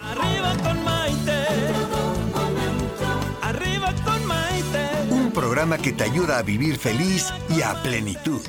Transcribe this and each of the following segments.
Arriba con Maite. Arriba con Maite. Un programa que te ayuda a vivir feliz y a plenitud.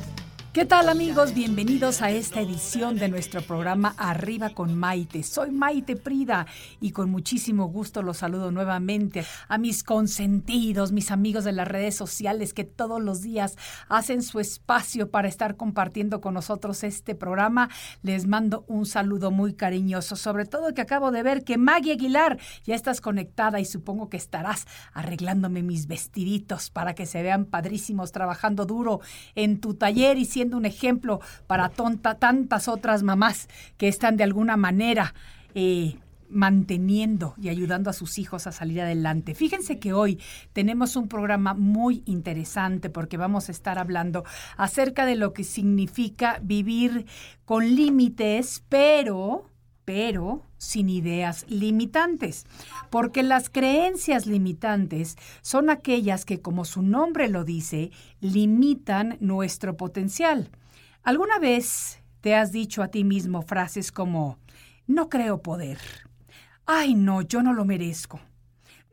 ¿Qué tal amigos? Bienvenidos a esta edición de nuestro programa Arriba con Maite. Soy Maite Prida y con muchísimo gusto los saludo nuevamente a mis consentidos, mis amigos de las redes sociales que todos los días hacen su espacio para estar compartiendo con nosotros este programa. Les mando un saludo muy cariñoso, sobre todo que acabo de ver que Maggie Aguilar ya estás conectada y supongo que estarás arreglándome mis vestiditos para que se vean padrísimos trabajando duro en tu taller y siendo un ejemplo para tantas otras mamás que están de alguna manera eh, manteniendo y ayudando a sus hijos a salir adelante. Fíjense que hoy tenemos un programa muy interesante porque vamos a estar hablando acerca de lo que significa vivir con límites, pero pero sin ideas limitantes, porque las creencias limitantes son aquellas que, como su nombre lo dice, limitan nuestro potencial. ¿Alguna vez te has dicho a ti mismo frases como, no creo poder? Ay, no, yo no lo merezco.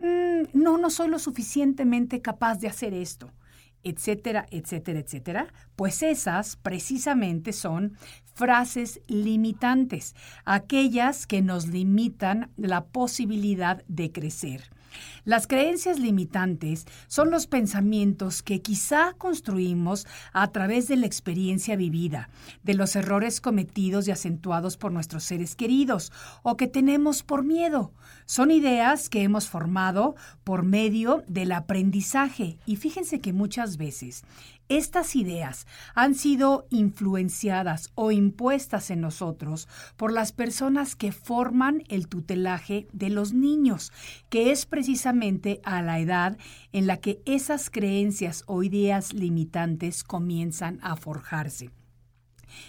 Mm, no, no soy lo suficientemente capaz de hacer esto etcétera, etcétera, etcétera, pues esas precisamente son frases limitantes, aquellas que nos limitan la posibilidad de crecer. Las creencias limitantes son los pensamientos que quizá construimos a través de la experiencia vivida, de los errores cometidos y acentuados por nuestros seres queridos o que tenemos por miedo. Son ideas que hemos formado por medio del aprendizaje y fíjense que muchas veces estas ideas han sido influenciadas o impuestas en nosotros por las personas que forman el tutelaje de los niños, que es precisamente a la edad en la que esas creencias o ideas limitantes comienzan a forjarse.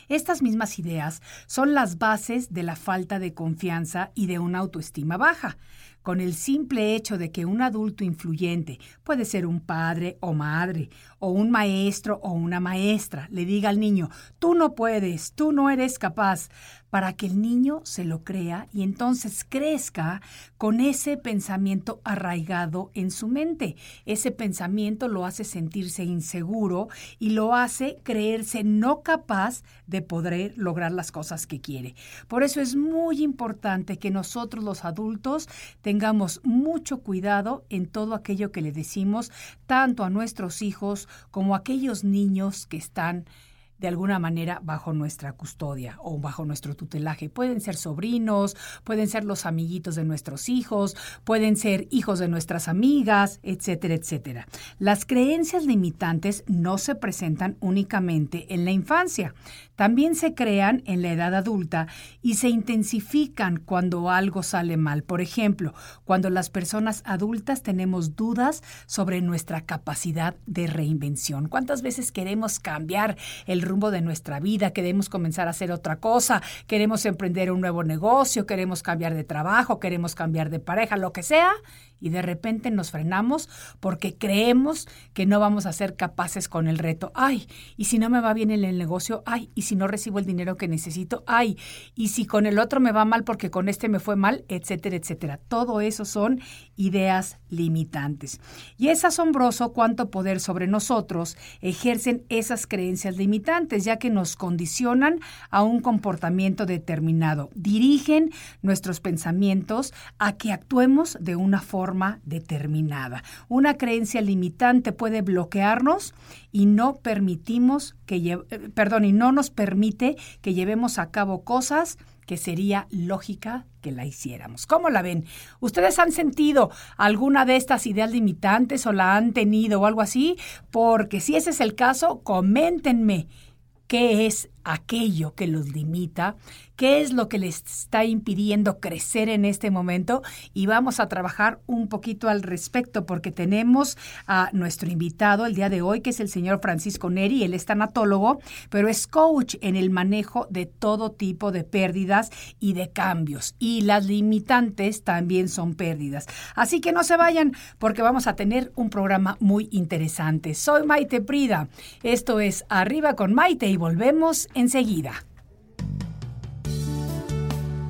Estas mismas ideas son las bases de la falta de confianza y de una autoestima baja con el simple hecho de que un adulto influyente, puede ser un padre o madre, o un maestro o una maestra, le diga al niño, tú no puedes, tú no eres capaz, para que el niño se lo crea y entonces crezca con ese pensamiento arraigado en su mente. Ese pensamiento lo hace sentirse inseguro y lo hace creerse no capaz de poder lograr las cosas que quiere. Por eso es muy importante que nosotros los adultos tengamos mucho cuidado en todo aquello que le decimos tanto a nuestros hijos como a aquellos niños que están de alguna manera bajo nuestra custodia o bajo nuestro tutelaje. Pueden ser sobrinos, pueden ser los amiguitos de nuestros hijos, pueden ser hijos de nuestras amigas, etcétera, etcétera. Las creencias limitantes no se presentan únicamente en la infancia, también se crean en la edad adulta y se intensifican cuando algo sale mal. Por ejemplo, cuando las personas adultas tenemos dudas sobre nuestra capacidad de reinvención. ¿Cuántas veces queremos cambiar el rumbo de nuestra vida, queremos comenzar a hacer otra cosa, queremos emprender un nuevo negocio, queremos cambiar de trabajo, queremos cambiar de pareja, lo que sea, y de repente nos frenamos porque creemos que no vamos a ser capaces con el reto. Ay, y si no me va bien en el negocio, ay, y si no recibo el dinero que necesito, ay, y si con el otro me va mal porque con este me fue mal, etcétera, etcétera. Todo eso son ideas limitantes. Y es asombroso cuánto poder sobre nosotros ejercen esas creencias limitantes, ya que nos condicionan a un comportamiento determinado, dirigen nuestros pensamientos a que actuemos de una forma determinada. Una creencia limitante puede bloquearnos y no permitimos que eh, perdón, y no nos permite que llevemos a cabo cosas que sería lógica que la hiciéramos. ¿Cómo la ven? ¿Ustedes han sentido alguna de estas ideas limitantes o la han tenido o algo así? Porque si ese es el caso, coméntenme qué es aquello que los limita, qué es lo que les está impidiendo crecer en este momento y vamos a trabajar un poquito al respecto porque tenemos a nuestro invitado el día de hoy que es el señor Francisco Neri, él es tanatólogo, pero es coach en el manejo de todo tipo de pérdidas y de cambios y las limitantes también son pérdidas. Así que no se vayan porque vamos a tener un programa muy interesante. Soy Maite Prida. Esto es Arriba con Maite y volvemos enseguida.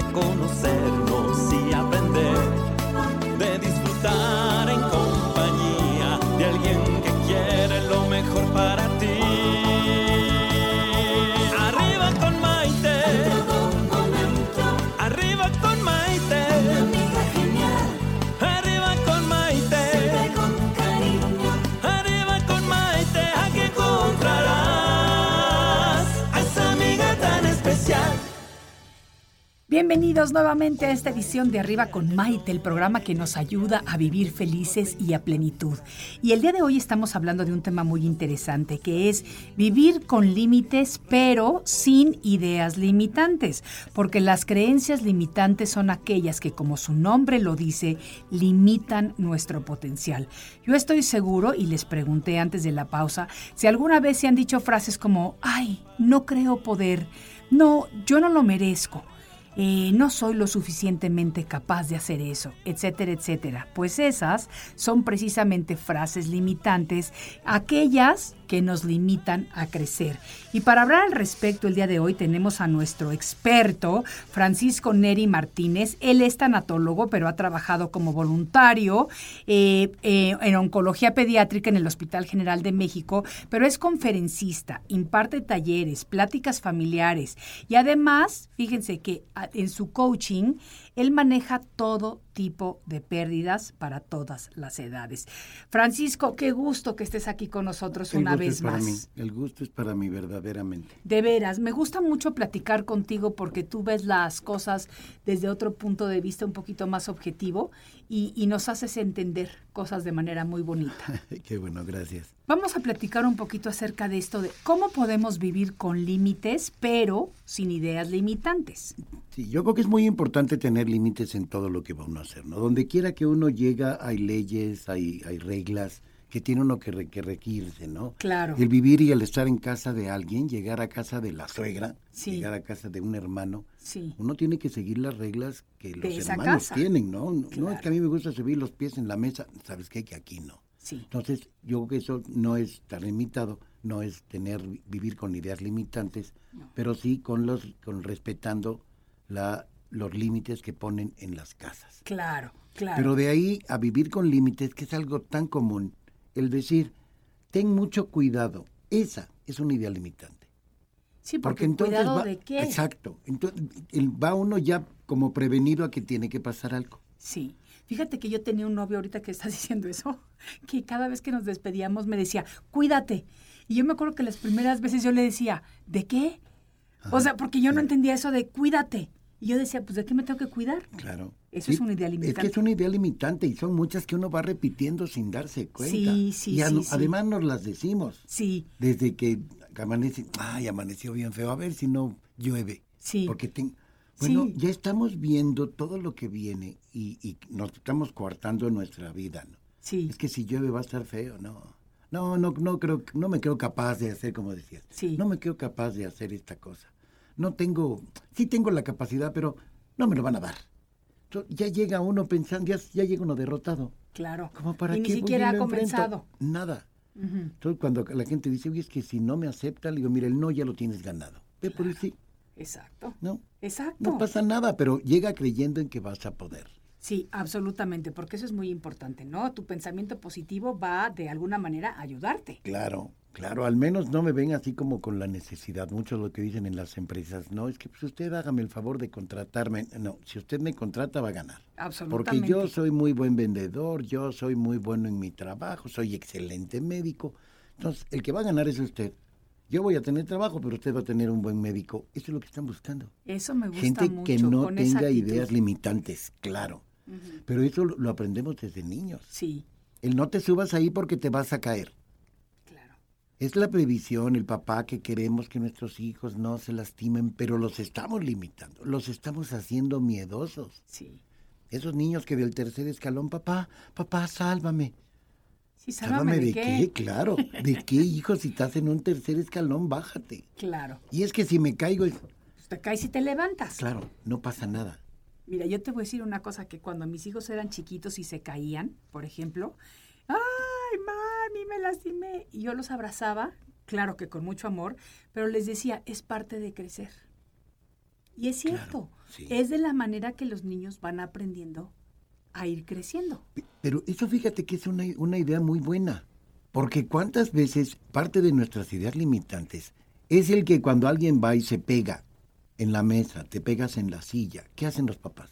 de Bienvenidos nuevamente a esta edición de Arriba con Maite, el programa que nos ayuda a vivir felices y a plenitud. Y el día de hoy estamos hablando de un tema muy interesante, que es vivir con límites, pero sin ideas limitantes, porque las creencias limitantes son aquellas que, como su nombre lo dice, limitan nuestro potencial. Yo estoy seguro, y les pregunté antes de la pausa, si alguna vez se han dicho frases como, ay, no creo poder, no, yo no lo merezco eh, no soy lo suficientemente capaz de hacer eso, etcétera, etcétera. Pues esas son precisamente frases limitantes, aquellas que nos limitan a crecer. Y para hablar al respecto, el día de hoy tenemos a nuestro experto, Francisco Neri Martínez. Él es tanatólogo, pero ha trabajado como voluntario eh, eh, en oncología pediátrica en el Hospital General de México, pero es conferencista, imparte talleres, pláticas familiares y además, fíjense que a- en su coaching, él maneja todo tipo de pérdidas para todas las edades. Francisco, qué gusto que estés aquí con nosotros El una gusto vez es para más. mí, El gusto es para mí verdaderamente. De veras, me gusta mucho platicar contigo porque tú ves las cosas desde otro punto de vista un poquito más objetivo y, y nos haces entender cosas de manera muy bonita. Qué bueno, gracias. Vamos a platicar un poquito acerca de esto de cómo podemos vivir con límites, pero sin ideas limitantes. Sí, yo creo que es muy importante tener límites en todo lo que va uno a hacer, ¿no? Donde quiera que uno llega hay leyes, hay, hay reglas que tiene uno que, re- que regirse, ¿no? Claro. El vivir y el estar en casa de alguien, llegar a casa de la suegra, Sí. llegar a casa de un hermano, Sí. uno tiene que seguir las reglas que los hermanos casa. tienen, ¿no? No Claro. es que a mí me gusta subir los pies en la mesa, ¿sabes qué? Que aquí no. Sí. Entonces, yo creo que eso no es estar limitado, no es tener vivir con ideas limitantes, pero sí con los con respetando la los límites que ponen en las casas. Claro, claro. Pero de ahí a vivir con límites, que es algo tan común, el decir, ten mucho cuidado, esa es una idea limitante. sí, porque, cuidado va- de qué. Exacto. Entonces, va uno ya como prevenido a que tiene que pasar algo. Sí. Fíjate que yo tenía un novio ahorita que estás diciendo eso, que cada vez que nos despedíamos me decía, cuídate. Y yo me acuerdo que las primeras veces yo le decía, ¿de qué? O sea, porque yo no entendía eso de cuídate. Y yo decía, pues ¿de qué me tengo que cuidar? Claro. Eso es una idea Es limitante. que es una idea limitante y son muchas que uno va repitiendo sin darse cuenta. Sí, sí, y a- sí, sí. además nos las decimos. Sí, Desde que amanece, ay, amaneció bien feo, a ver si no llueve. Sí. Porque ten- bueno, ya estamos viendo todo lo que viene y, y nos estamos coartando nuestra vida, ¿no? sí, Es que si llueve va a estar feo, no. No, no, no creo, no me creo capaz de hacer como decías. Sí. No me creo capaz de hacer esta cosa. No tengo, sí tengo la capacidad, pero no me lo van a dar. Entonces, ya llega uno pensando, ya, ya llega uno derrotado. claro. ¿Cómo para y qué ni voy siquiera ha enfrento? comenzado. Nada. Entonces cuando la gente dice, oye, es que si no me acepta, le digo, mira, el no ya lo tienes ganado. Ve por el sí, Exacto. ¿no? Exacto. No pasa nada, pero llega creyendo en que vas a poder. Sí, absolutamente, porque eso es muy importante, ¿no? Tu pensamiento positivo va de alguna manera a ayudarte. Claro. Claro, al menos no me ven así como con la necesidad. Mucho lo que dicen en las empresas. No, es que pues usted hágame el favor de contratarme. No, si usted me contrata va a ganar. Absolutamente. Porque yo soy muy buen vendedor, yo soy muy bueno en mi trabajo, soy excelente médico. Entonces, el que va a ganar es usted. Yo voy a tener trabajo, pero usted va a tener un buen médico. Eso es lo que están buscando. Eso me gusta Gente mucho. que no con tenga ideas limitantes, claro. Pero eso lo, lo aprendemos desde niños. Sí, El no te subas ahí porque te vas a caer. Es la previsión, el papá que queremos que nuestros hijos no se lastimen, pero los estamos limitando, los estamos haciendo miedosos. Sí. Esos niños que del tercer escalón, papá, papá, sálvame. Sí, sálvame, de, qué? Claro. ¿De qué, hijo? Si estás en un tercer escalón, bájate. Claro. Y es que si me caigo, es- Pues te caes y te levantas. claro, no pasa nada. Mira, yo te voy a decir una cosa que cuando mis hijos eran chiquitos y se caían, por ejemplo, ay, mami, me lastimé. Y yo los abrazaba, claro que con mucho amor, pero les decía, es parte de crecer. Y es cierto, sí. es de la manera que los niños van aprendiendo a ir creciendo. Pero eso fíjate que es una, una idea muy buena. Porque cuántas veces parte de nuestras ideas limitantes es el que cuando alguien va y se pega en la mesa, te pegas en la silla, ¿qué hacen los papás?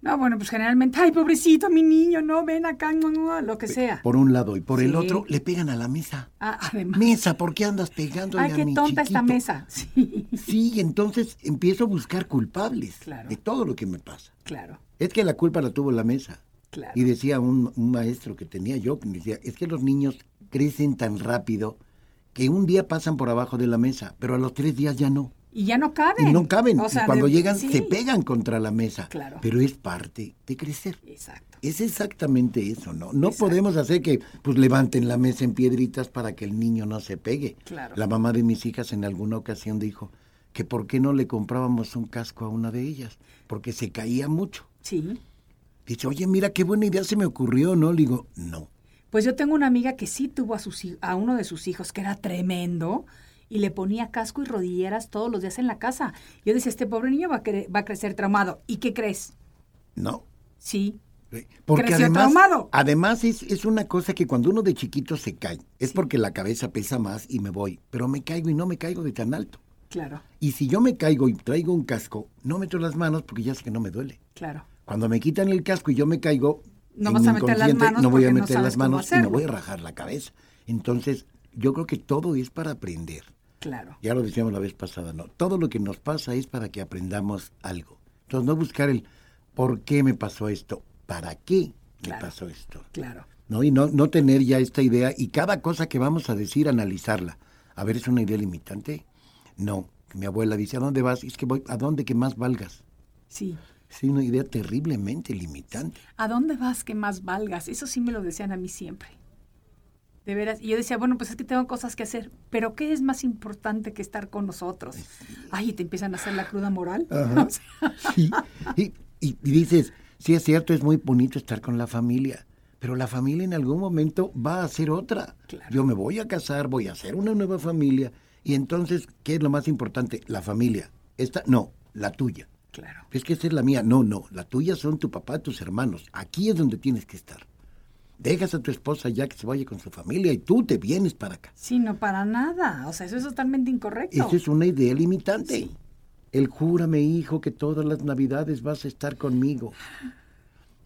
No, bueno, pues generalmente, ay, pobrecito, mi niño, no, ven acá, no, no, lo que sea. Por un lado y por el otro le pegan a la mesa. Ah, además, Mesa, ¿por qué andas pegándole ay, a qué mi tonta esta mesa. Sí, Sí, entonces empiezo a buscar culpables Claro. de todo lo que me pasa. claro, Es que la culpa la tuvo la mesa. claro. Y decía un, un maestro que tenía yo, que decía, es que los niños crecen tan rápido que un día pasan por abajo de la mesa, pero a los tres días ya no. Y ya no caben. Y no caben. O sea, y cuando de- llegan sí. se pegan contra la mesa. Claro. Pero es parte de crecer. Exacto. Es exactamente eso, ¿no? No Exacto. podemos hacer que pues levanten la mesa en piedritas para que el niño no se pegue. Claro. La mamá de mis hijas en alguna ocasión dijo que por qué no le comprábamos un casco a una de ellas, porque se caía mucho. Sí. Dice, oye, mira qué buena idea se me ocurrió, ¿no? Le digo, no. Pues yo tengo una amiga que sí tuvo a, sus, a uno de sus hijos que era tremendo y le ponía casco y rodilleras todos los días en la casa. Yo decía, este pobre niño va a, cre- va a crecer traumado. ¿Y qué crees? No. Sí. Porque Creció además, traumado. además es, es una cosa que cuando uno de chiquito se cae, es porque la cabeza pesa más y me voy, pero me caigo y no me caigo de tan alto. Claro, Y si yo me caigo y traigo un casco, no meto las manos porque ya sé que no me duele. claro. Cuando me quitan el casco y yo me caigo, No vas a meter las manos no voy a no meter las manos y me hacerlo. voy a rajar la cabeza. Entonces, yo creo que todo es para aprender. Claro. Ya lo decíamos la vez pasada, ¿no? Todo lo que nos pasa es para que aprendamos algo. Entonces, no buscar el por qué me pasó esto, para qué me pasó esto. Claro. ¿no? Y no, no tener ya esta idea y cada cosa que vamos a decir, analizarla. A ver, ¿es una idea limitante? No. Mi abuela dice, ¿a dónde vas? Es que voy, ¿a dónde que más valgas? Sí. Es una idea terriblemente limitante. ¿A dónde vas que más valgas? Eso sí me lo decían a mí siempre. De veras. Y yo decía, bueno, pues es que tengo cosas que hacer. Pero ¿qué es más importante que estar con nosotros? Ay, y te empiezan a hacer la cruda moral. Sí. Y, y- y dices, sí es cierto, es muy bonito estar con la familia, pero la familia en algún momento va a ser otra. Claro. Yo me voy a casar, voy a hacer una nueva familia, y entonces, ¿qué es lo más importante? La familia. Esta, no, la tuya. claro. Es que esta es la mía. No, no, la tuya son tu papá, tus hermanos. Aquí es donde tienes que estar. Dejas a tu esposa ya que se vaya con su familia y tú te vienes para acá. Sí, no para nada. O sea, eso es totalmente incorrecto. Esa es una idea limitante. Sí. El júrame, hijo, que todas las navidades vas a estar conmigo.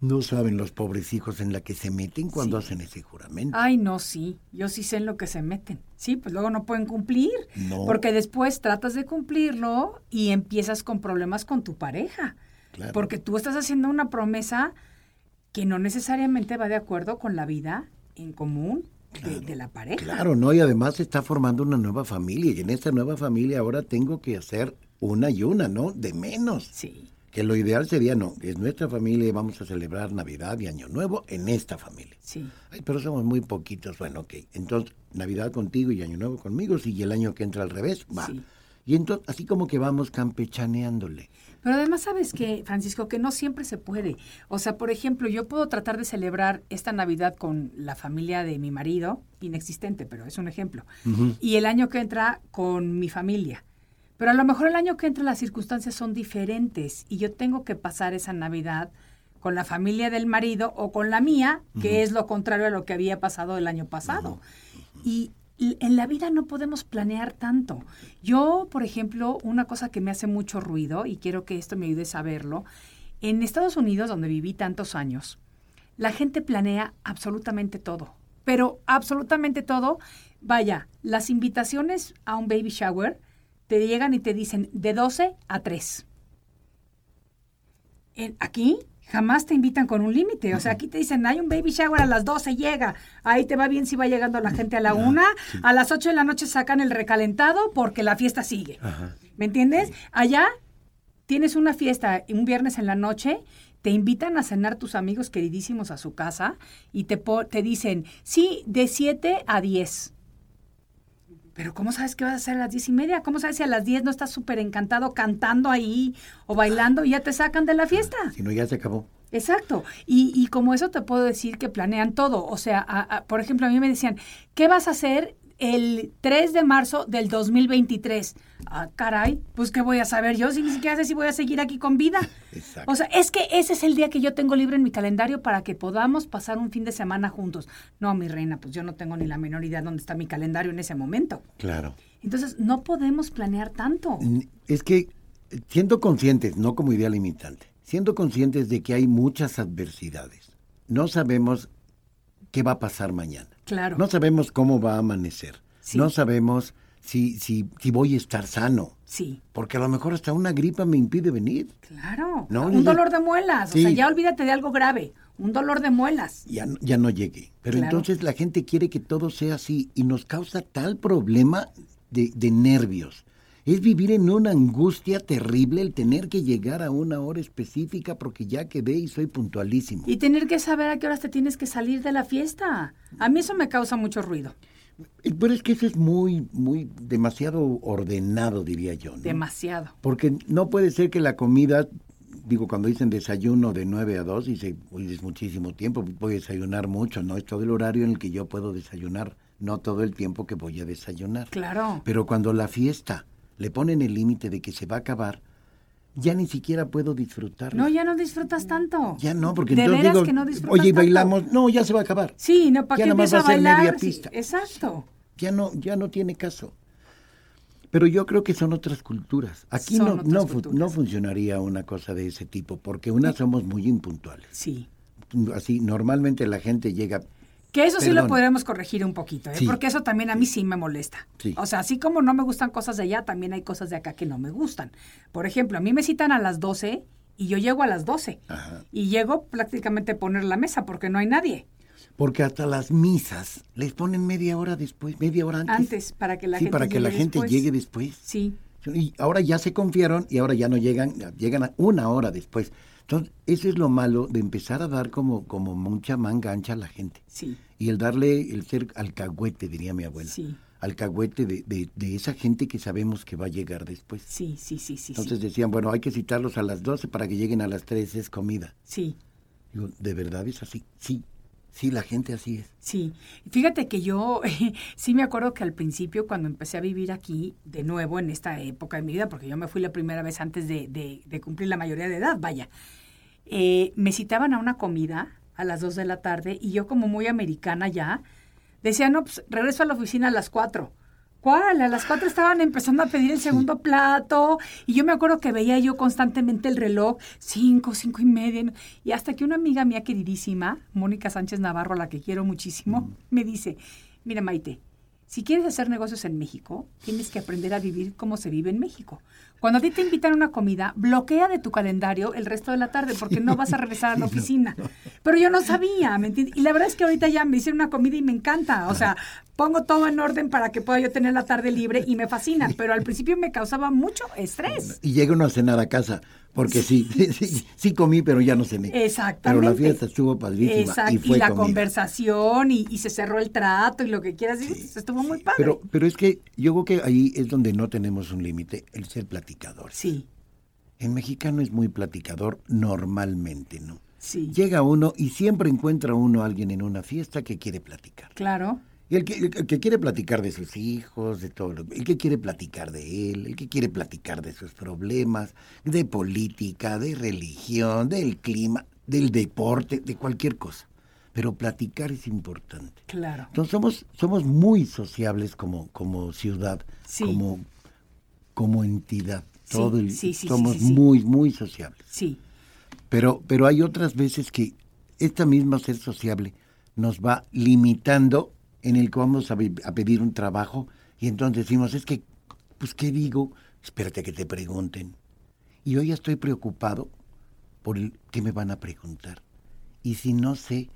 No saben los pobres hijos en la que se meten cuando hacen ese juramento. Ay, no, sí. Yo sí sé en lo que se meten. Sí, pues luego no pueden cumplir. No. Porque después tratas de cumplirlo y empiezas con problemas con tu pareja. Claro. Porque tú estás haciendo una promesa que no necesariamente va de acuerdo con la vida en común de, de la pareja. Claro, ¿no? Y además se está formando una nueva familia. Y en esta nueva familia ahora tengo que hacer una y una, ¿no? De menos. Sí, Que lo ideal sería, no, es nuestra familia y vamos a celebrar Navidad y Año Nuevo en esta familia. sí. Ay, pero somos muy poquitos. Bueno, ok. Entonces, Navidad contigo y Año Nuevo conmigo, sí, y el año que entra al revés, va. Sí. Y entonces, así como que vamos campechaneándole. Pero además, ¿sabes qué, Francisco? Que no siempre se puede. O sea, por ejemplo, yo puedo tratar de celebrar esta Navidad con la familia de mi marido, inexistente, pero es un ejemplo. Y el año que entra con mi familia. Pero a lo mejor el año que entra las circunstancias son diferentes y yo tengo que pasar esa Navidad con la familia del marido o con la mía, que es lo contrario a lo que había pasado el año pasado. Y en la vida no podemos planear tanto. Yo, por ejemplo, una cosa que me hace mucho ruido, y quiero que esto me ayude a saberlo, en Estados Unidos, donde viví tantos años, la gente planea absolutamente todo, pero absolutamente todo. Vaya, las invitaciones a un baby shower te llegan y te dicen de 12 a 3. En- aquí jamás te invitan con un límite. O sea, aquí te dicen, hay un baby shower a las 12, llega. Ahí te va bien si va llegando la gente a la una. A las 8 de la noche sacan el recalentado porque la fiesta sigue. ¿Me entiendes? Allá tienes una fiesta un viernes en la noche, te invitan a cenar tus amigos queridísimos a su casa y te, te dicen, sí, de 7 a 10. Pero ¿cómo sabes que vas a hacer a las diez y media? ¿Cómo sabes si a las 10 no estás súper encantado cantando ahí o bailando y ya te sacan de la fiesta? Si no, ya se acabó. Exacto. Y, y como eso te puedo decir que planean todo. O sea, a- a- por ejemplo, a mí me decían, ¿qué vas a hacer el 3 de marzo del 2023? Ah, caray, pues ¿qué voy a saber yo si ni siquiera sé si voy a seguir aquí con vida? Exacto. O sea, es que ese es el día que yo tengo libre en mi calendario para que podamos pasar un fin de semana juntos. No, mi reina, pues yo no tengo ni la menor idea dónde está mi calendario en ese momento. Claro. Entonces, no podemos planear tanto. Es que siendo conscientes, no como idea limitante, siendo conscientes de que hay muchas adversidades, no sabemos qué va a pasar mañana. Claro. No sabemos cómo va a amanecer. Sí. No sabemos si, si, si voy a estar sano. Sí, Porque a lo mejor hasta una gripa me impide venir. claro. No, un dolor de muelas. O Sí. sea, ya olvídate de algo grave. Un dolor de muelas. Ya, no- ya no llegué. Pero Claro. entonces la gente quiere que todo sea así y nos causa tal problema de, de nervios. Es vivir en una angustia terrible el tener que llegar a una hora específica porque ya quedé y soy puntualísimo. Y tener que saber a qué horas te tienes que salir de la fiesta. A mí eso me causa mucho ruido. Pero es que eso es muy, muy, demasiado ordenado, diría yo. ¿no? Demasiado. Porque no puede ser que la comida, digo, cuando dicen desayuno de 9 a 2, dice, uy, es muchísimo tiempo, voy a desayunar mucho, ¿no? Es todo el horario en el que yo puedo desayunar, no todo el tiempo que voy a desayunar. Claro. Pero cuando la fiesta le ponen el límite de que se va a acabar, ya ni siquiera puedo disfrutarla. No, ya no disfrutas tanto. Ya no, porque de entonces veras digo, que no disfrutas oye, ¿y tanto. bailamos? No, ya se va a acabar. Sí, no, ¿para Ya qué a va a ser bailar? media Sí, pista. exacto. ya no, ya no tiene caso. Pero yo creo que son otras culturas. Aquí Son no, no, fu- culturas. no funcionaría una cosa de ese tipo, porque una somos muy impuntuales. Sí. Así, normalmente la gente llega, Que eso sí lo podríamos corregir un poquito, ¿eh? Sí. porque eso también a mí sí me molesta. Sí. O sea, así como no me gustan cosas de allá, también hay cosas de acá que no me gustan. Por ejemplo, a mí me citan a las 12 y yo llego a las 12. Ajá. Y llego prácticamente a poner la mesa porque no hay nadie porque hasta las misas les ponen media hora después, media hora antes. antes para que la sí, gente para que la llegue gente después. llegue después. Sí, Y ahora ya se confiaron y ahora ya no llegan, llegan a una hora después. Entonces, eso es lo malo de empezar a dar como, como mucha manga ancha a la gente. sí, Y el darle el ser alcahuete, diría mi abuela. Sí. Alcahuete de, de, de esa gente que sabemos que va a llegar después. sí, sí, sí, sí. Entonces sí. decían, bueno, hay que citarlos a las 12 para que lleguen a las 3, es comida. sí. Digo, ¿de verdad es así? Sí, sí, la gente así es. Sí, fíjate que yo sí me acuerdo que al principio cuando empecé a vivir aquí de nuevo en esta época de mi vida, porque yo me fui la primera vez antes de, de- de cumplir la mayoría de edad, vaya, eh, me citaban a una comida a las 2 de la tarde y yo como muy americana ya, decía, no, pues regreso a la oficina a las 4. ¿Cuál? A las 4 estaban empezando a pedir el segundo plato y yo me acuerdo que veía yo constantemente el reloj, 5, 5 y media, y hasta que una amiga mía queridísima, Mónica Sánchez Navarro, a la que quiero muchísimo, me dice, mira Maite, si quieres hacer negocios en México, tienes que aprender a vivir como se vive en México. Cuando a ti te invitan a una comida, bloquea de tu calendario el resto de la tarde porque no vas a regresar a la oficina. Pero yo no sabía, ¿me entiendes? Y la verdad es que ahorita ya me hicieron una comida y me encanta. O sea, pongo todo en orden para que pueda yo tener la tarde libre y me fascina. Pero al principio me causaba mucho estrés. Y llega uno a cenar a casa, porque sí, sí, sí comí, pero ya no cené. Exactamente. Pero la fiesta estuvo padrísima Exacto. y fue la comida. conversación y, y se cerró el trato y lo que quieras. y Estuvo muy padre. Pero, pero es que yo creo que ahí es donde no tenemos un límite, el ser platicador. Sí, El mexicano es muy platicador normalmente, ¿no? sí. Llega uno y siempre encuentra uno a alguien en una fiesta que quiere platicar. Claro. Y el que, el que quiere platicar de sus hijos, de todo, lo- el que quiere platicar de él, el que quiere platicar de sus problemas, de política, de religión, del clima, del deporte, de cualquier cosa. pero platicar es importante. Claro. Entonces somos, somos muy sociables como, como ciudad, Sí. como, como entidad. Sí, Todo el- sí, somos muy, muy sociables. Sí, Pero, pero hay otras veces que esta misma ser sociable nos va limitando en el que vamos a, pedir un trabajo y entonces decimos, es que, pues, ¿qué digo? Espérate que te pregunten. Y hoy estoy preocupado por el que me van a preguntar. Y si no sé,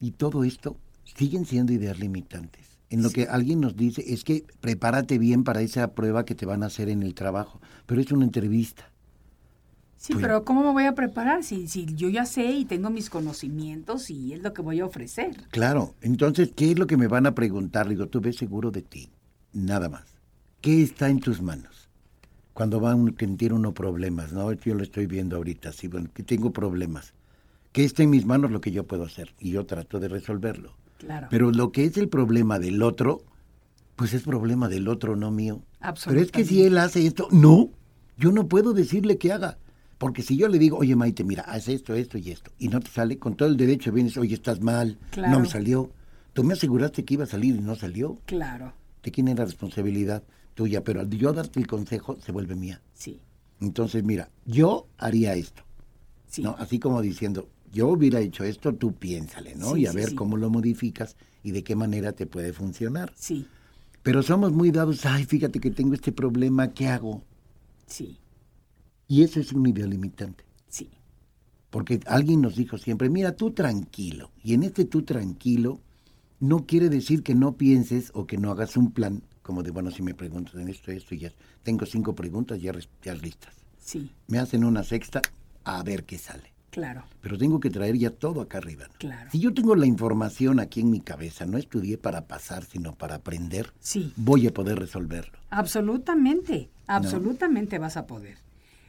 y todo esto siguen siendo ideas limitantes. En lo que alguien nos dice es que prepárate bien para esa prueba que te van a hacer en el trabajo, pero es una entrevista. sí, Pues- pero ¿cómo me voy a preparar si, si yo ya sé y tengo mis conocimientos y es lo que voy a ofrecer? Claro, entonces, ¿qué es lo que me van a preguntar? Digo, tú ves seguro de ti, nada más. ¿Qué está en tus manos? Cuando van que tiene uno problemas, ¿no? Yo lo estoy viendo ahorita, sí, bueno, que tengo problemas. ¿Qué está en mis manos lo que yo puedo hacer? Y yo trato de resolverlo. Claro. Pero lo que es el problema del otro, pues es problema del otro, no mío. Pero es que si Absolutamente. él hace esto, no, yo no puedo decirle que haga. Porque si yo le digo, oye Maite, mira, haz esto, esto y esto, y no te sale, con todo el derecho vienes, oye, estás mal, Claro. no me salió. Tú me aseguraste que iba a salir y no salió. Claro, ¿De quién era la responsabilidad? Tuya, pero al yo darte el consejo, se vuelve mía. sí, Entonces, mira, yo haría esto, sí. ¿no? Así como diciendo, yo hubiera hecho esto, tú piénsale, ¿no? Sí, y a sí, ver sí. cómo lo modificas y de qué manera te puede funcionar. Sí, Pero somos muy dados, ay, fíjate que tengo este problema, ¿qué hago? sí, Y eso es una idea limitante. sí, Porque alguien nos dijo siempre, mira, tú tranquilo. Y en este tú tranquilo no quiere decir que no pienses o que no hagas un plan, como de, bueno, si me preguntan esto, esto y ya. Tengo cinco preguntas ya, ya listas. sí, Me hacen una sexta, a ver qué sale. Claro, Pero tengo que traer ya todo acá arriba. ¿no? Claro. Si yo tengo la información aquí en mi cabeza, no estudié para pasar, sino para aprender, sí. voy a poder resolverlo. Absolutamente, absolutamente vas a poder.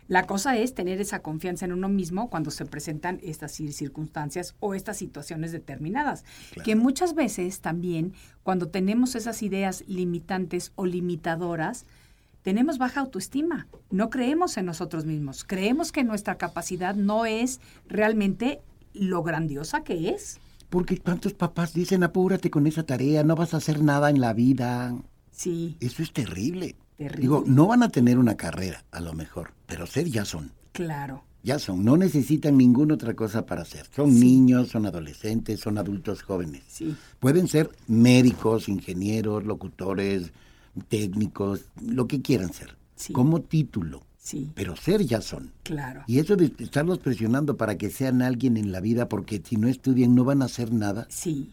La cosa es tener esa confianza en uno mismo cuando se presentan estas cir- circunstancias o estas situaciones determinadas. Que muchas veces también cuando tenemos esas ideas limitantes o limitadoras, tenemos baja autoestima, no creemos en nosotros mismos, creemos que nuestra capacidad no es realmente lo grandiosa que es. Porque tantos papás dicen, apúrate con esa tarea, no vas a hacer nada en la vida. Sí, Eso es terrible. Terrible. Digo, no van a tener una carrera, a lo mejor, pero ser ya son. claro, Ya son, no necesitan ninguna otra cosa para ser. Son niños, son adolescentes, son adultos jóvenes. sí, Pueden ser médicos, ingenieros, locutores, técnicos, lo que quieran ser, Sí. como título. sí, Pero ser ya son. claro. Y eso de estarlos presionando para que sean alguien en la vida, porque si no estudian no van a hacer nada, Sí,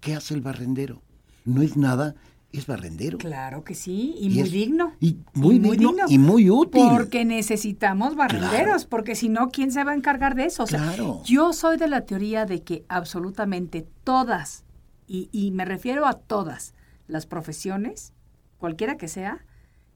¿qué hace el barrendero? No es nada, es barrendero. Claro que sí, y, Y muy es- digno. y muy digno y muy útil. Porque necesitamos barrenderos, porque si no, ¿quién se va a encargar de eso? O sea, Claro. yo soy de la teoría de que absolutamente todas, y, y me refiero a todas las profesiones, cualquiera que sea,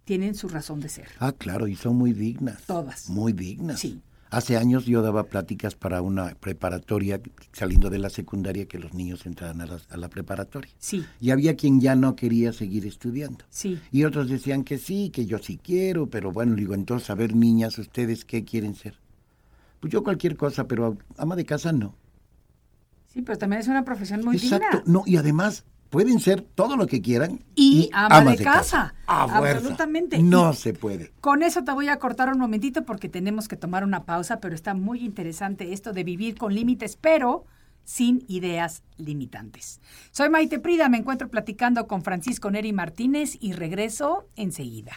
tienen su razón de ser. Ah, claro, y son muy dignas. Todas. Muy dignas. Sí. Hace años yo daba pláticas para una preparatoria, saliendo de la secundaria, que los niños entraran a la, a la preparatoria. Sí, Y había quien ya no quería seguir estudiando. sí, Y otros decían que sí, que yo sí quiero, pero bueno, digo, entonces, a ver, niñas, ¿ustedes qué quieren ser? Pues yo cualquier cosa, pero ama de casa no. sí, pero también es una profesión muy Exacto, digna. no, y además pueden ser todo lo que quieran. Y ama amas de casa. Absolutamente. No Y- se puede. Con eso te voy a cortar un momentito porque tenemos que tomar una pausa, pero está muy interesante esto de vivir con límites, pero sin ideas limitantes. Soy Maite Prida, me encuentro platicando con Francisco Neri Martínez y regreso enseguida.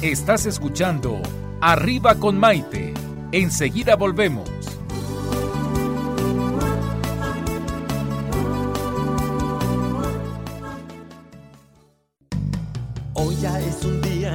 Estás escuchando Arriba con Maite. Enseguida volvemos.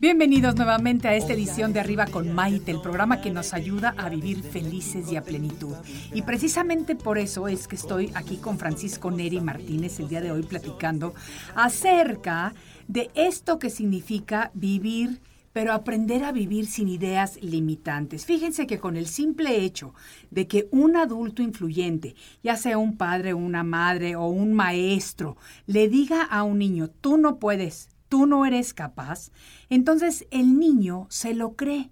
Bienvenidos nuevamente a esta edición de Arriba con Maite, el programa que nos ayuda a vivir felices y a plenitud. Y precisamente por eso es que estoy aquí con Francisco Neri Martínez el día de hoy platicando acerca de esto que significa vivir pero aprender a vivir sin ideas limitantes. Fíjense que con el simple hecho de que un adulto influyente, ya sea un padre, una madre o un maestro, le diga a un niño, tú no puedes, tú no eres capaz, entonces el niño se lo cree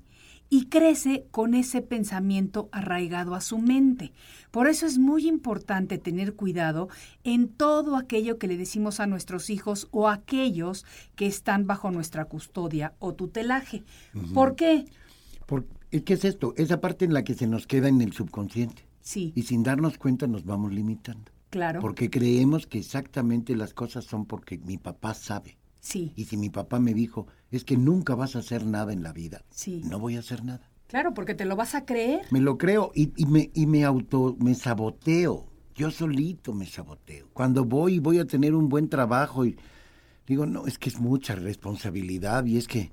y crece con ese pensamiento arraigado a su mente. Por eso es muy importante tener cuidado en todo aquello que le decimos a nuestros hijos o aquellos que están bajo nuestra custodia o tutelaje. ¿Por qué? ¿Qué es esto? Esa parte en la que se nos queda en el subconsciente. Sí. Y sin darnos cuenta nos vamos limitando. Claro. Porque creemos que exactamente las cosas son porque mi papá sabe. Sí. Y si mi papá me dijo, es que nunca vas a hacer nada en la vida, Sí. no voy a hacer nada. Claro, porque te lo vas a creer. Me lo creo y, y me, y me auto, me saboteo. Yo solito me saboteo. Cuando voy y voy a tener un buen trabajo y digo, no, es que es mucha responsabilidad y es que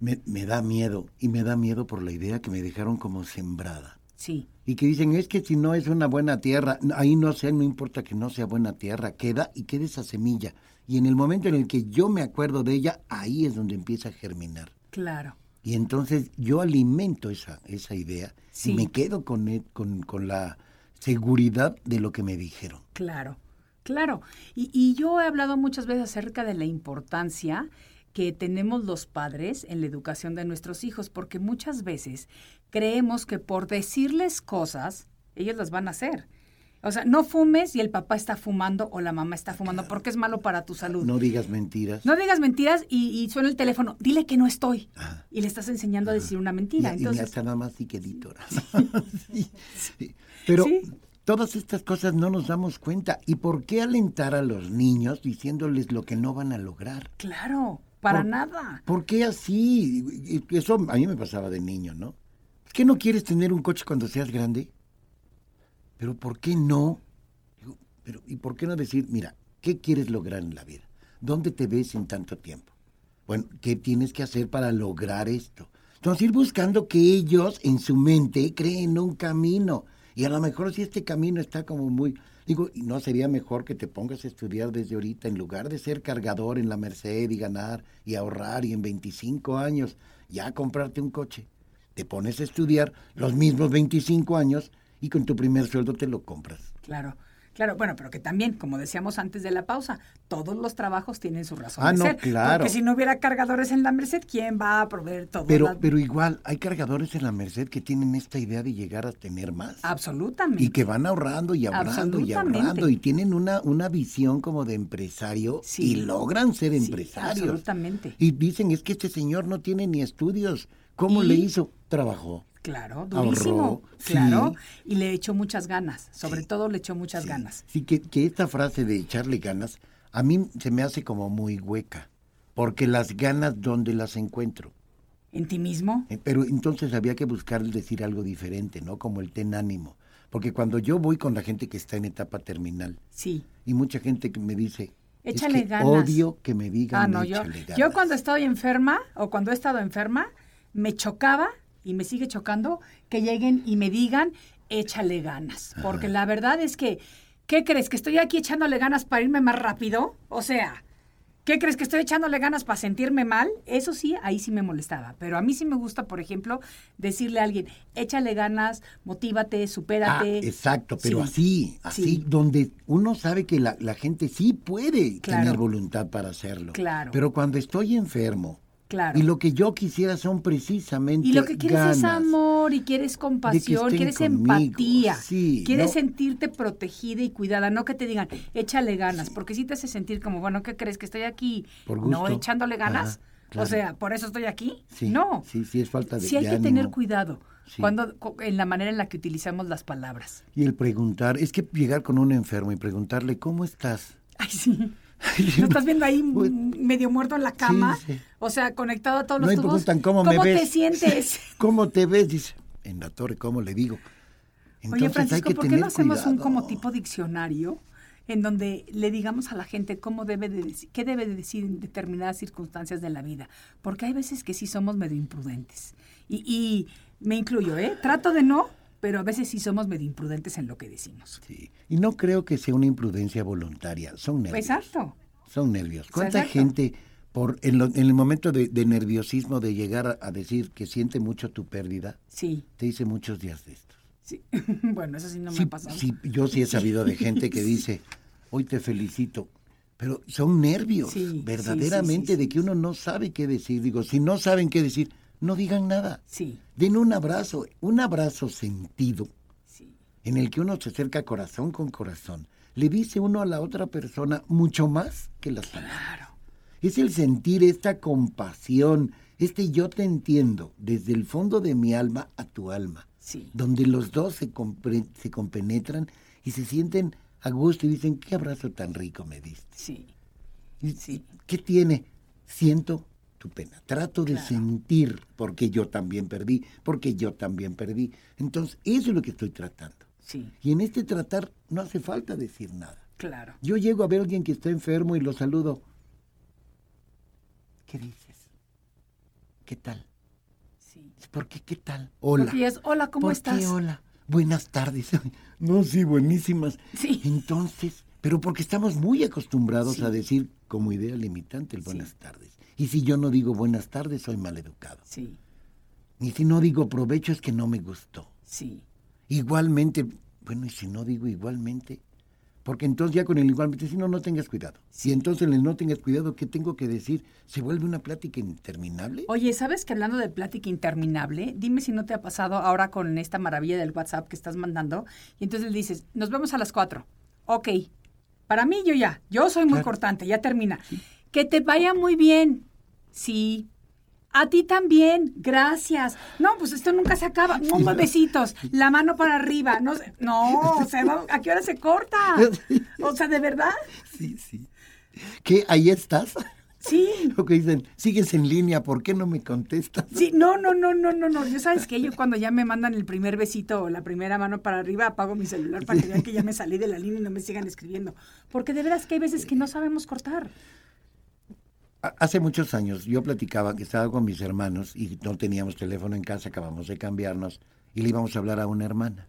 me, me da miedo. Y me da miedo por la idea que me dejaron como sembrada. Sí. Y que dicen, es que si no es una buena tierra, ahí no sé, no importa que no sea buena tierra, queda y queda esa semilla. Y en el momento en el que yo me acuerdo de ella, ahí es donde empieza a germinar. Claro. Y entonces yo alimento esa, esa idea Sí. y me quedo con, e- con, con la seguridad de lo que me dijeron. Claro, claro. Y, y yo he hablado muchas veces acerca de la importancia que tenemos los padres en la educación de nuestros hijos, porque muchas veces creemos que por decirles cosas, ellos las van a hacer. O sea, no fumes y el papá está fumando o la mamá está fumando porque es malo para tu salud. No digas mentiras. No digas mentiras y, y suena el teléfono, dile que no estoy. Y le estás enseñando a decir una y, mentira. y Entonces, hasta nada más sí que edito. Sí, sí. Pero Sí. todas estas cosas no nos damos cuenta. ¿Y por qué alentar a los niños diciéndoles lo que no van a lograr? claro, para Por- nada. ¿Por qué así? Y Eso a mí me pasaba de niño, ¿no? ¿Es que no quieres tener un coche cuando seas grande? Pero ¿por qué no? Pero ¿y por qué no decir, mira, ¿qué quieres lograr en la vida? ¿Dónde te ves en tanto tiempo? Bueno, ¿qué tienes que hacer para lograr esto? Entonces ir buscando que ellos en su mente creen un camino. Y a lo mejor si este camino está como muy... Digo, ¿y no sería mejor que te pongas a estudiar desde ahorita en lugar de ser cargador en la Merced y ganar y ahorrar y en 25 años ya comprarte un coche? Te pones a estudiar los mismos 25 años y con tu primer sueldo te lo compras. Claro, claro, bueno, pero que también, como decíamos antes de la pausa, todos los trabajos tienen su razón Ah, de no, ser. claro. Porque si no hubiera cargadores en la Merced, ¿quién va a proveer todo? Pero, la- pero igual, hay cargadores en la Merced que tienen esta idea de llegar a tener más. Absolutamente. Y que van ahorrando y ahorrando y ahorrando y tienen una, una visión como de empresario Sí. y logran ser Sí, empresarios. absolutamente. Y dicen, es que este señor no tiene ni estudios. ¿Cómo ¿Y? le hizo? Trabajó. Claro, durísimo. Ahorró, claro. sí. Y le echó muchas ganas, sobre Sí. todo le echó muchas Sí. ganas. Sí, que, que esta frase de echarle ganas, a mí se me hace como muy hueca. Porque las ganas, ¿dónde las encuentro? ¿En ti mismo? Eh, Pero entonces había que buscar decir algo diferente, ¿no? Como el ten ánimo. Porque cuando yo voy con la gente que está en etapa terminal, Sí. y mucha gente que me dice, es Échale que ganas. odio que me digan Ah, no, yo, ganas. yo cuando estoy enferma o cuando he estado enferma, me chocaba y me sigue chocando que lleguen y me digan, échale ganas. Porque la verdad es que, ¿qué crees? ¿Que estoy aquí echándole ganas para irme más rápido? O sea, ¿qué crees? ¿Que estoy echándole ganas para sentirme mal? Eso sí, ahí sí me molestaba. Pero a mí sí me gusta, por ejemplo, decirle a alguien, échale ganas, motívate, Ah, supérate. exacto, pero Sí. así, así, Sí. donde uno sabe que la, la gente sí puede Claro. tener voluntad para hacerlo. Claro. Pero cuando estoy enfermo, Claro. y lo que yo quisiera son precisamente Y lo que quieres es ganas. amor y quieres compasión, quieres conmigo, empatía, sí, quieres no. sentirte protegida y cuidada, no que te digan, échale ganas, porque si te hace sentir como, bueno, ¿qué crees? ¿Que estoy aquí Por no echándole ganas? Ajá, claro. O sea, ¿por eso estoy aquí? Sí, no. Sí, sí, es falta de Sí hay de que tener cuidado Sí. cuando en la manera en la que utilizamos las palabras. Y el preguntar, es que llegar con un enfermo y preguntarle, ¿cómo estás? Ay, sí. Lo estás viendo ahí medio muerto en la cama, sí. o sea, conectado a todos No los me tubos. preguntan cómo, me ves. te sientes? ¿Cómo te ves? Dice, en la torre, ¿cómo le digo? Oye, Entonces Francisco, ¿por qué no hacemos un como tipo diccionario en donde le digamos a la gente cómo debe de decir, qué debe de decir en determinadas circunstancias de la vida, porque hay veces que sí somos medio imprudentes. Y, y me incluyo, ¿eh? Trato de no, pero a veces sí somos medio imprudentes en lo que decimos. Sí. Y no creo que sea una imprudencia voluntaria, son nervios. Exacto. Son nervios. ¿Cuánta Exacto. gente por en, lo- en el momento de, de nerviosismo de llegar a, a decir que siente mucho tu pérdida, Sí, te dice muchos días de estos? sí. bueno, eso sí no me ha pasado. sí, yo sí he sabido de gente que dice, hoy te felicito, pero son nervios, Sí, verdaderamente, sí, sí, de que uno no sabe qué decir. Digo, si no saben qué decir, no digan nada. Sí, Den un abrazo, un abrazo sentido, sí. en el que uno se acerca corazón con corazón. Le dice uno a la otra persona mucho más que las palabras. Claro. Es el sentir esta compasión, este yo te entiendo, desde el fondo de mi alma a tu alma Sí. donde los dos se, se compenetran y se sienten a gusto y dicen, qué abrazo tan rico me diste. Sí. Sí. ¿Qué tiene? Siento tu pena. Trato de sentir porque yo también perdí, porque yo también perdí. Entonces, eso es lo que estoy tratando. Sí, Y en este tratar no hace falta decir nada. claro. Yo llego a ver a alguien que está enfermo y lo saludo. ¿Qué dices? ¿Qué tal? Sí. ¿Por qué qué tal? Hola. Porque es, hola, ¿cómo ¿Por estás? qué hola? Buenas tardes. No, sí, buenísimas. Sí. Entonces, pero porque estamos muy acostumbrados a decir como idea limitante el buenas tardes. Y si yo no digo buenas tardes, soy maleducado. Sí, Y si no digo provecho, es que no me gustó. sí. Igualmente, bueno, y si no digo igualmente, porque entonces ya con el igualmente, si no, no tengas cuidado. Si entonces en el no tengas cuidado, ¿qué tengo que decir? ¿Se vuelve una plática interminable? Oye, ¿sabes que hablando de plática interminable, dime si no te ha pasado ahora con esta maravilla del WhatsApp que estás mandando, y entonces le dices, nos vemos a las cuatro. Ok, para mí yo ya, yo soy muy Claro. cortante, ya termina. Que te vaya muy bien. Sí. A ti también, gracias. No, pues esto nunca se acaba. Unos besitos, la mano para arriba. No, no, o sea, va- ¿a qué hora se corta? O sea, ¿de verdad? Sí, sí. ¿Qué? ¿Ahí estás? Sí. Lo que dicen, sigues en línea, ¿por qué no me contestas? Sí, no, no, no, no, no, no. Yo sabes que yo cuando ya me mandan el primer besito o la primera mano para arriba, apago mi celular para que vean que ya me salí de la línea y no me sigan escribiendo. Porque de veras que hay veces que no sabemos cortar. Ha- Hace muchos años yo platicaba que estaba con mis hermanos y no teníamos teléfono en casa, acabamos de cambiarnos y le íbamos a hablar a una hermana.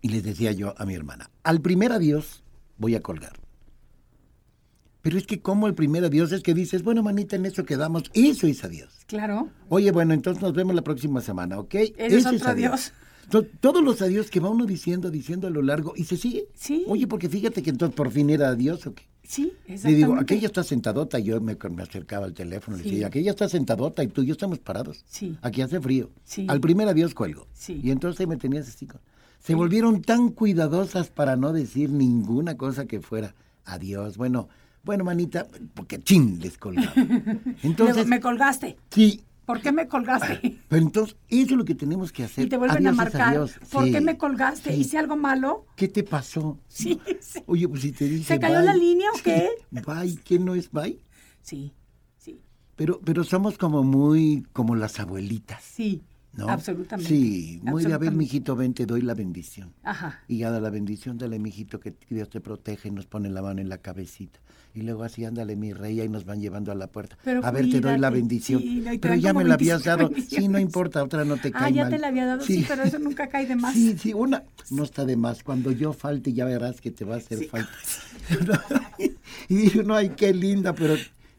Y les decía yo a mi hermana, al primer adiós voy a colgar. Pero es que como el primer adiós es que dices, bueno, manita, en eso quedamos, eso es adiós. Claro. Oye, bueno, entonces nos vemos la próxima semana, ¿ok? es otro adiós. To- Todos los adiós que va uno diciendo, diciendo a lo largo y se sigue. Sí. Oye, porque fíjate que entonces por fin era adiós o qué. Sí, Le exactamente. digo, aquella está sentadota, y yo me, me acercaba al teléfono, le Sí. decía, aquella está sentadota y tú y yo estamos parados. Sí. Aquí hace frío. Sí. Al primer adiós cuelgo. Sí. Y entonces me tenías así. con- Se volvieron tan cuidadosas para no decir ninguna cosa que fuera adiós. Bueno, bueno, manita, porque chin, les colgaba. Entonces, me colgaste. sí. ¿Por qué me colgaste? Pero entonces, eso es lo que tenemos que hacer. Y te vuelven a Adiós marcar. adiós. ¿Por Sí, qué me colgaste? sí. ¿Hice algo malo? ¿Qué te pasó? Sí, sí. Oye, pues si te dice ¿Se cayó bye, la línea o qué? Bye, ¿qué no es bye? Sí, sí, Pero, pero somos como muy, como las abuelitas, sí. ¿No? Absolutamente. Sí, muy de a ver, absolutamente. mijito, ven, te doy la bendición. Ajá. Y ya da la bendición, dale, mijito, que Dios te protege, y nos pone la mano en la cabecita. Y luego así, ándale, mi rey, y nos van llevando a la puerta. Pero a ver, te doy la bendición. sí, no, pero ya me la habías 25 dado. Sí, no importa, otra no te cae Ah, ya mal. te la había dado, sí. pero eso nunca cae de más. Sí, sí, una no está de más. Cuando yo falte ya verás que te va a hacer falta. y dije, no, ay, qué linda, pero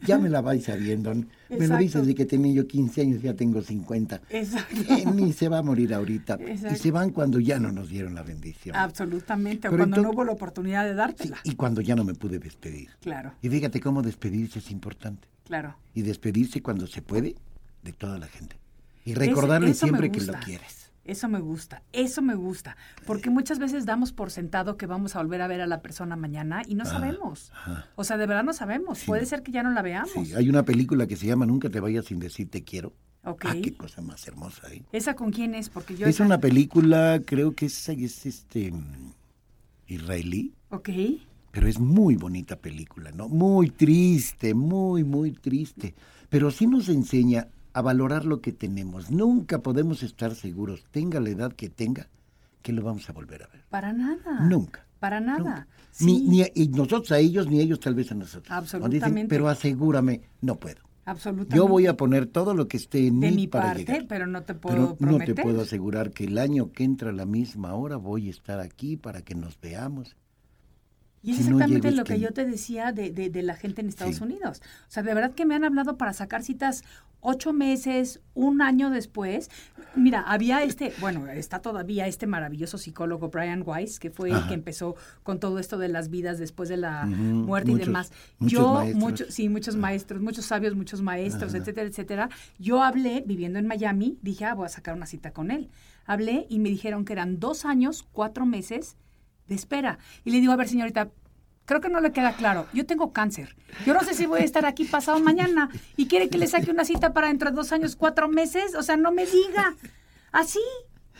ya me la vais sabiendo. Me lo dices de que tenía yo 15 años, ya tengo 50. Exacto. Eh, ni se va a morir ahorita. Y Exacto. se van cuando ya no nos dieron la bendición. Absolutamente. O Pero cuando no hubo la oportunidad de Sí, dártela. y cuando ya no me pude despedir. Claro, Y fíjate cómo despedirse es importante. claro. Y despedirse cuando se puede de toda la gente. Y recordarle siempre que lo quieres. Eso me gusta, eso me gusta. Porque muchas veces damos por sentado que vamos a volver a ver a la persona mañana y no sabemos. O sea, de verdad no sabemos. Puede ser que ya no la veamos. Sí, hay una película que se llama Nunca te vayas sin decir te quiero. Ok. Ah, qué cosa más hermosa, ¿eh? ¿Esa con quién es? Porque yo. es esa- una película, creo que es, es este mm, israelí, Ok. pero es muy bonita película, ¿no? Muy triste, muy, muy triste. Pero sí nos enseña a valorar lo que tenemos. Nunca podemos estar seguros, tenga la edad que tenga, que lo vamos a volver a ver. Para nada. Nunca. Para nada. Ni, ni y nosotros a ellos, ni ellos tal vez a nosotros. Absolutamente. pero asegúrame, no puedo. Absolutamente. Yo voy a poner todo lo que esté en de mí mi para parte, llegar. pero no te puedo Pero no te puedo asegurar que el año que entra a la misma hora voy a estar aquí para que nos veamos. Y es exactamente lo que que- yo te decía de, de- de la gente en Estados Sí. Unidos. O sea, de verdad que me han hablado para sacar citas ocho meses, un año después. Mira, había este, bueno, está todavía este maravilloso psicólogo Brian Weiss, que fue el que empezó con todo esto de las vidas después de la muerte y demás. yo, muchos, sí, muchos maestros, muchos sabios, muchos maestros, Ajá. etcétera, etcétera. Yo hablé, viviendo en Miami, dije, ah, voy a sacar una cita con él. Hablé y me dijeron que eran dos años, cuatro meses de espera. Y le digo, a ver, señorita, creo que no le queda claro. Yo tengo cáncer. Yo no sé si voy a estar aquí pasado mañana. ¿Y quiere que le saque una cita para dentro de dos años, cuatro meses? O sea, no me diga. Así.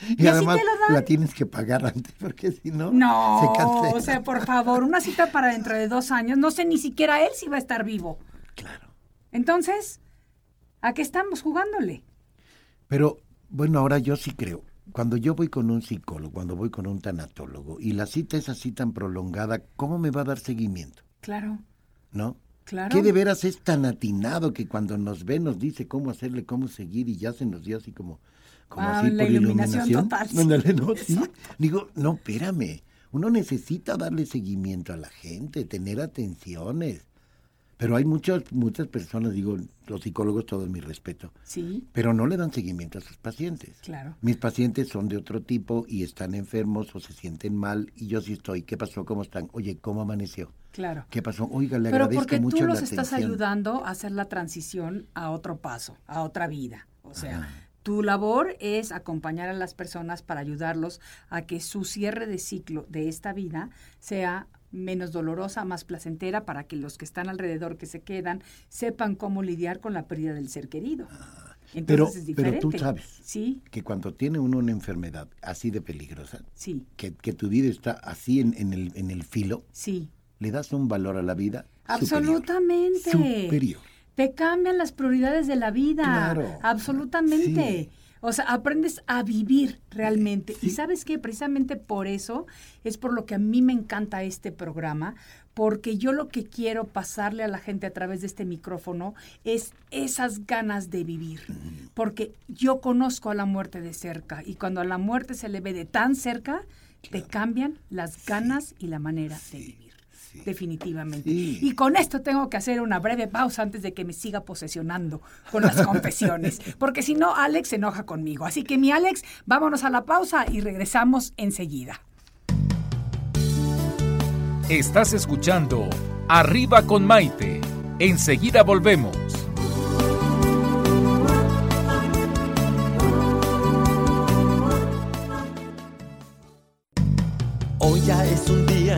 Y, Y, así además te lo dan. la tienes que pagar antes, porque si no, No, se cancela. o sea, por favor, una cita para dentro de dos años. No sé ni siquiera él si va a estar vivo. Claro. Entonces, ¿a qué estamos jugándole? Pero bueno, ahora yo sí creo. Cuando yo voy con un psicólogo, cuando voy con un tanatólogo y la cita es así tan prolongada, ¿cómo me va a dar seguimiento? Claro, ¿No? claro. ¿Qué de veras es tan atinado que cuando nos ve nos dice cómo hacerle, cómo seguir y ya se nos dio así como, como Ah, así la por iluminación iluminación? total, sí. Ándale, ¿no? Sí. Digo, no, espérame. Uno necesita darle seguimiento a la gente, tener atenciones. Pero hay muchas, muchas personas, digo, los psicólogos, todo mi respeto, Sí, pero no le dan seguimiento a sus pacientes. claro. Mis pacientes son de otro tipo y están enfermos o se sienten mal y yo sí estoy. ¿Qué pasó? ¿Cómo están? Oye, ¿cómo amaneció? Claro. ¿Qué pasó? Oiga, le Pero agradezco porque mucho tú la los estás atención. ayudando a hacer la transición a otro paso, a otra vida. O sea, tu labor es acompañar a las personas para ayudarlos a que su cierre de ciclo de esta vida sea menos dolorosa, más placentera, para que los que están alrededor, que se quedan, sepan cómo lidiar con la pérdida del ser querido. Entonces Pero, es pero diferente. tú sabes Sí, que cuando tiene uno una enfermedad así de peligrosa, sí, que, que tu vida está así en, en el, en el filo, sí. le das un valor a la vida Absolutamente. superior. superior. Te cambian las prioridades de la vida. Claro. Absolutamente. Sí. O sea, aprendes a vivir realmente. Y sabes qué, precisamente por eso es por lo que a mí me encanta este programa, porque yo lo que quiero pasarle a la gente a través de este micrófono es esas ganas de vivir. Porque yo conozco a la muerte de cerca y cuando a la muerte se le ve de tan cerca, te cambian las ganas y la manera de vivir. Definitivamente. Sí. Y con esto tengo que hacer una breve pausa antes de que me siga posesionando con las confesiones, porque si no, Alex se enoja conmigo. Así que mi Alex, vámonos a la pausa y regresamos enseguida. Estás escuchando Arriba con Maite. Enseguida volvemos.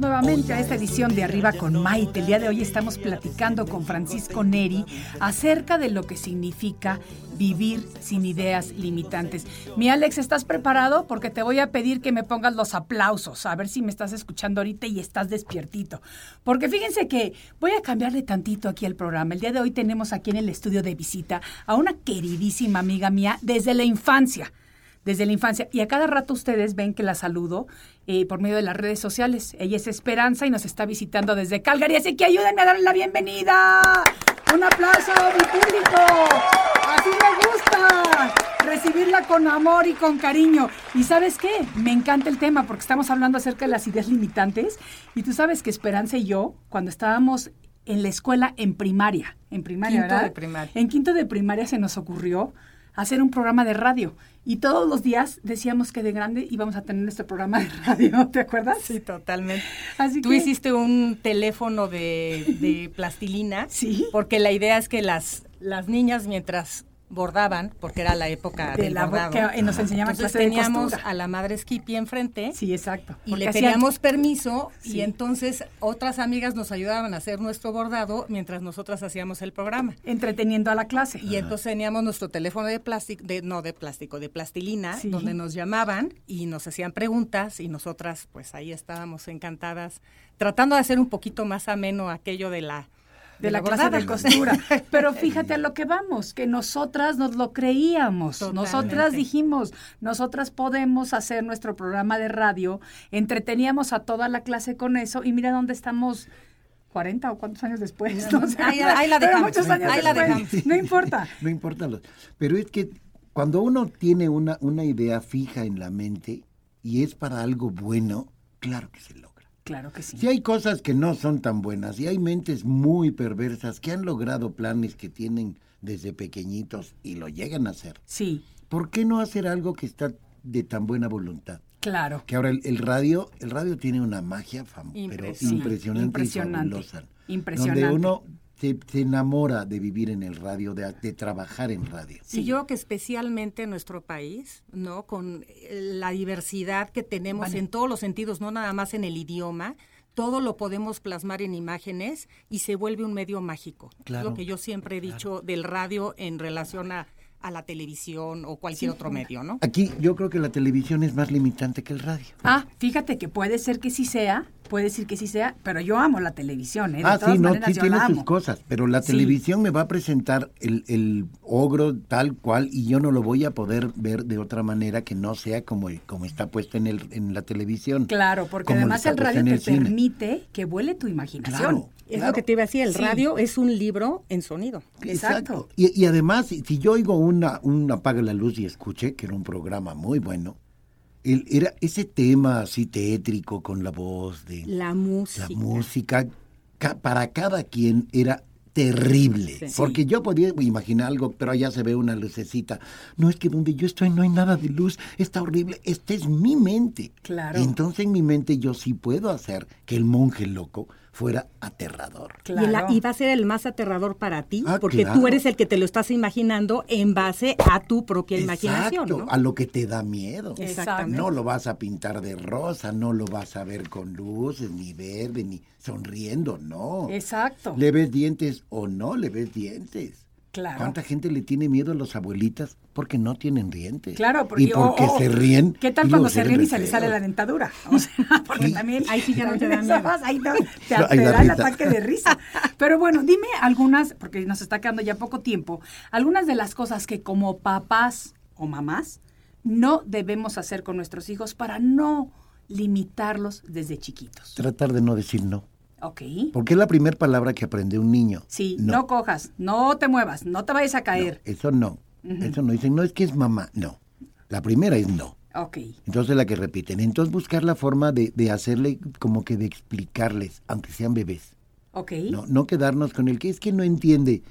Nuevamente a esta edición de Arriba con Maite. El día de hoy estamos platicando con Francisco Neri acerca de lo que significa vivir sin ideas limitantes. Mi Alex, ¿estás preparado? Porque te voy a pedir que me pongas los aplausos, a ver si me estás escuchando ahorita y estás despiertito. Porque fíjense que voy a cambiarle tantito aquí el programa. El día de hoy tenemos aquí en el estudio de visita a una queridísima amiga mía desde la infancia desde la infancia. Y a cada rato ustedes ven que la saludo eh, por medio de las redes sociales. Ella es Esperanza y nos está visitando desde Calgary, así que ayúdenme a darle la bienvenida. Un aplauso, mi público. Así me gusta. Recibirla con amor y con cariño. Y sabes qué? Me encanta el tema porque estamos hablando acerca de las ideas limitantes. Y tú sabes que Esperanza y yo, cuando estábamos en la escuela en primaria, en primaria, Quinto ¿verdad? de primaria. En quinto de primaria se nos ocurrió hacer un programa de radio. Y todos los días decíamos que de grande íbamos a tener nuestro programa de radio, ¿te acuerdas? Sí, totalmente. Así Tú que- hiciste un teléfono de, de plastilina. Sí. Porque la idea es que las, las niñas mientras bordaban, porque era la época De del la bordado, que nos enseñaban entonces clase de teníamos a la madre Skippy enfrente Sí, exacto. y Porque le hacían- pedíamos permiso Sí. y entonces otras amigas nos ayudaban a hacer nuestro bordado mientras nosotras hacíamos el programa. entreteniendo a la clase. Y entonces teníamos nuestro teléfono de plástico, de, no de plástico, de plastilina, Sí. donde nos llamaban y nos hacían preguntas y nosotras pues ahí estábamos encantadas, tratando de hacer un poquito más ameno aquello de la de la clase bordada. de costura. Pero fíjate a lo que vamos, que nosotras nos lo creíamos. Totalmente. Nosotras dijimos, nosotras podemos hacer nuestro programa de radio, entreteníamos a toda la clase con eso y mira dónde estamos. 40 o cuántos años después. No sé. Ahí- ahí la dejamos, muchos años ahí la después. dejamos. No importa. No importa los. Pero es que cuando uno tiene una, una idea fija en la mente y es para algo bueno, claro que se logra. Claro que sí. Si hay cosas que no son tan buenas y hay mentes muy perversas que han logrado planes que tienen desde pequeñitos y lo llegan a hacer, Sí, ¿por qué no hacer algo que está de tan buena voluntad? claro. Que ahora el, el radio, el radio tiene una magia fam- pero Impresionante. impresionante, Impresionante. y fabulosa. Impresionante. Donde uno se, se enamora de vivir en el radio, de, de trabajar en radio. Sí, yo creo que especialmente en nuestro país, ¿no? Con eh, la diversidad que tenemos Vale. en todos los sentidos, no nada más en el idioma, todo lo podemos plasmar en imágenes y se vuelve un medio mágico. Es Claro, lo que yo siempre he dicho del radio en relación a, a la televisión o cualquier otro medio, ¿no? Aquí yo creo que la televisión es más limitante que el radio. Ah, fíjate que puede ser que sí sea, puede decir que sí sea, pero yo amo la televisión, ¿eh? De Ah, todas sí, no, maneras, sí tiene sus amo. cosas, pero la Sí. televisión me va a presentar el, el ogro tal cual y yo no lo voy a poder ver de otra manera que no sea como, como está puesto en, el, en la televisión. Claro, porque como además el radio te el permite que vuele tu imaginación. Claro, Es claro. lo que te iba a decir, el Sí. radio es un libro en sonido. Exacto. Y, y además, si, yo oigo una, un apaga la luz y escuché, que era un programa muy bueno, el, era ese tema así tétrico con la voz de La música. la música, ca- para cada quien era terrible. Sí. Porque yo podía imaginar algo, pero allá se ve una lucecita. No es que donde yo estoy no hay nada de luz, está horrible. Esta es mi mente. Claro. Entonces en mi mente yo sí puedo hacer que el monje loco fuera aterrador. Y, el- Claro. y va a ser el más aterrador para ti, Ah, porque claro. tú eres el que te lo estás imaginando en base a tu propia imaginación. Exacto, ¿no? a lo que te da miedo. Exactamente. No lo vas a pintar de rosa, no lo vas a ver con luces, ni verde, ni sonriendo, no. Exacto. ¿Le ves dientes o no le ves dientes? Claro. ¿Cuánta gente le tiene miedo a los abuelitas porque no tienen dientes? Claro, porque, y porque o- o- se ríen. ¿Qué tal cuando se ríen y se les sale la dentadura? O sea, porque Sí. también Ahí sí ya no te también da eso miedo. ahí no, te, No, ahí te da el ataque de risa. Pero bueno, dime algunas, porque nos está quedando ya poco tiempo, algunas de las cosas que como papás o mamás no debemos hacer con nuestros hijos para no limitarlos desde chiquitos. Tratar de no decir no. ¿Ok? Porque es la primera palabra que aprende un niño. Sí, no. cojas, no te muevas, no te vayas a caer. Eso no. Eso no. Dicen, no es que es mamá. No. La primera es no. Ok, Entonces la que repiten. Entonces buscar la forma de, de hacerle como que de explicarles, aunque sean bebés. ok. No, no quedarnos con el que es que no entiende.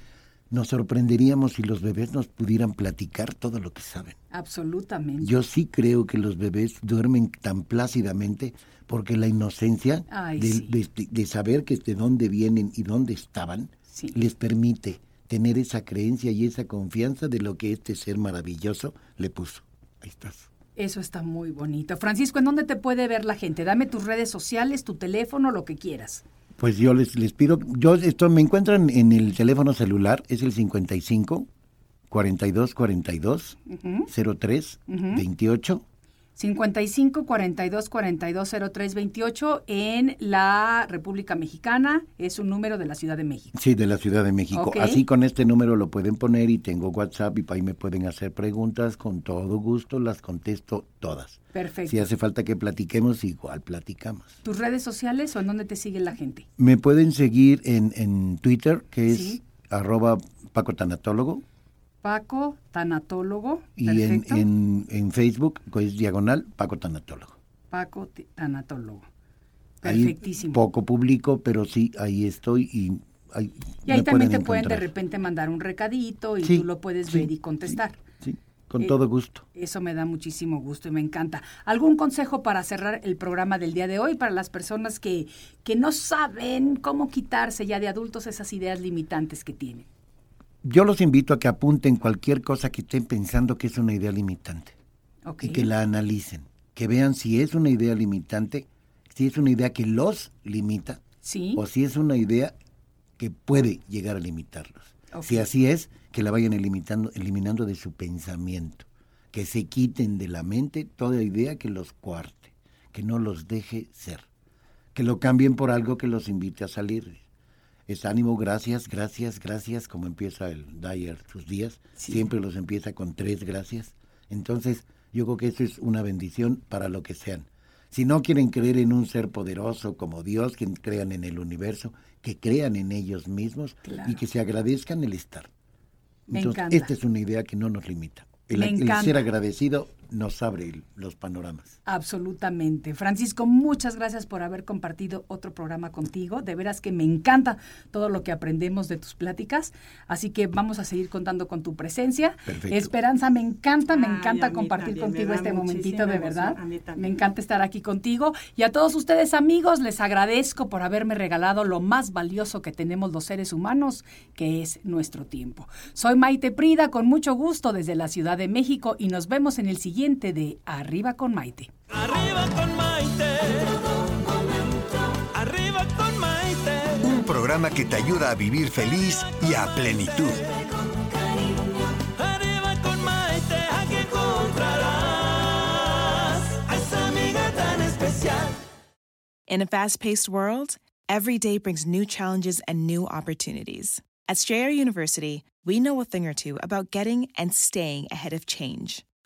Nos sorprenderíamos si los bebés nos pudieran platicar todo lo que saben. Absolutamente. Yo sí creo que los bebés duermen tan plácidamente porque la inocencia Ay, de, sí. de- de saber que de dónde vienen y dónde estaban Sí. les permite tener esa creencia y esa confianza de lo que este ser maravilloso le puso. Ahí estás. Eso está muy bonito. Francisco, ¿en dónde te puede ver la gente? Dame tus redes sociales, tu teléfono, lo que quieras. Pues yo les, les pido, yo esto me encuentran en el teléfono celular, es el 55 42 42 03 28 55 42 42 03 28 en la República Mexicana. Es un número de la Ciudad de México. Sí, de la Ciudad de México. Así con este número lo pueden poner y tengo WhatsApp y ahí me pueden hacer preguntas. Con todo gusto las contesto todas. Perfecto. Si hace falta que platiquemos, igual platicamos. ¿Tus redes sociales o en dónde te sigue la gente? Me pueden seguir en, en Twitter, que es Sí. arroba Paco Tanatólogo, Paco, tanatólogo. y en, en, en Facebook, es diagonal Paco Tanatólogo. Paco, tanatólogo. Ahí Perfectísimo. poco publico, pero sí, ahí estoy y ahí y ahí también te pueden de repente mandar un recadito y Sí, tú lo puedes sí, ver y contestar. Sí. Con Eh, todo gusto. Eso me da muchísimo gusto y me encanta. ¿Algún consejo para cerrar el programa del día de hoy para las personas que, que no saben cómo quitarse ya de adultos esas ideas limitantes que tienen? Yo los invito a que apunten cualquier cosa que estén pensando que es una idea limitante y que la analicen, que vean si es una idea limitante, si es una idea que los limita Sí. o si es una idea que puede llegar a limitarlos. Si así es, que la vayan eliminando, eliminando de su pensamiento, que se quiten de la mente toda idea que los cuarte, que no los deje ser, que lo cambien por algo que los invite a salir. Es ánimo, gracias, gracias, gracias, como empieza el Dyer sus días, Sí. siempre los empieza con tres gracias. Entonces, yo creo que eso es una bendición para lo que sean. Si no quieren creer en un ser poderoso como Dios, que crean en el universo, que crean en ellos mismos Claro. y que se agradezcan el estar. Me Entonces, encanta. esta es una idea que no nos limita. El, ser agradecido nos abre los panoramas. Absolutamente. Francisco, muchas gracias por haber compartido otro programa contigo. De veras que me encanta todo lo que aprendemos de tus pláticas. Así que vamos a seguir contando con tu presencia. Perfecto. Esperanza, me encanta, me Ay, encanta compartir también, contigo este momentito, de verdad. Me encanta estar aquí contigo. Y a todos ustedes, amigos, les agradezco por haberme regalado lo más valioso que tenemos los seres humanos, que es nuestro tiempo. Soy Maite Prida, con mucho gusto desde la Ciudad de México, y nos vemos en el siguiente de Arriba con Maite. Arriba con Maite. Arriba con Maite. Un programa que te ayuda a vivir feliz y a plenitud. Arriba con Maite, aquí encontrarás a esa amiga tan especial. In a fast paced world, every day brings new challenges and new opportunities. At Strayer University, we know a thing or two about getting and staying ahead of change.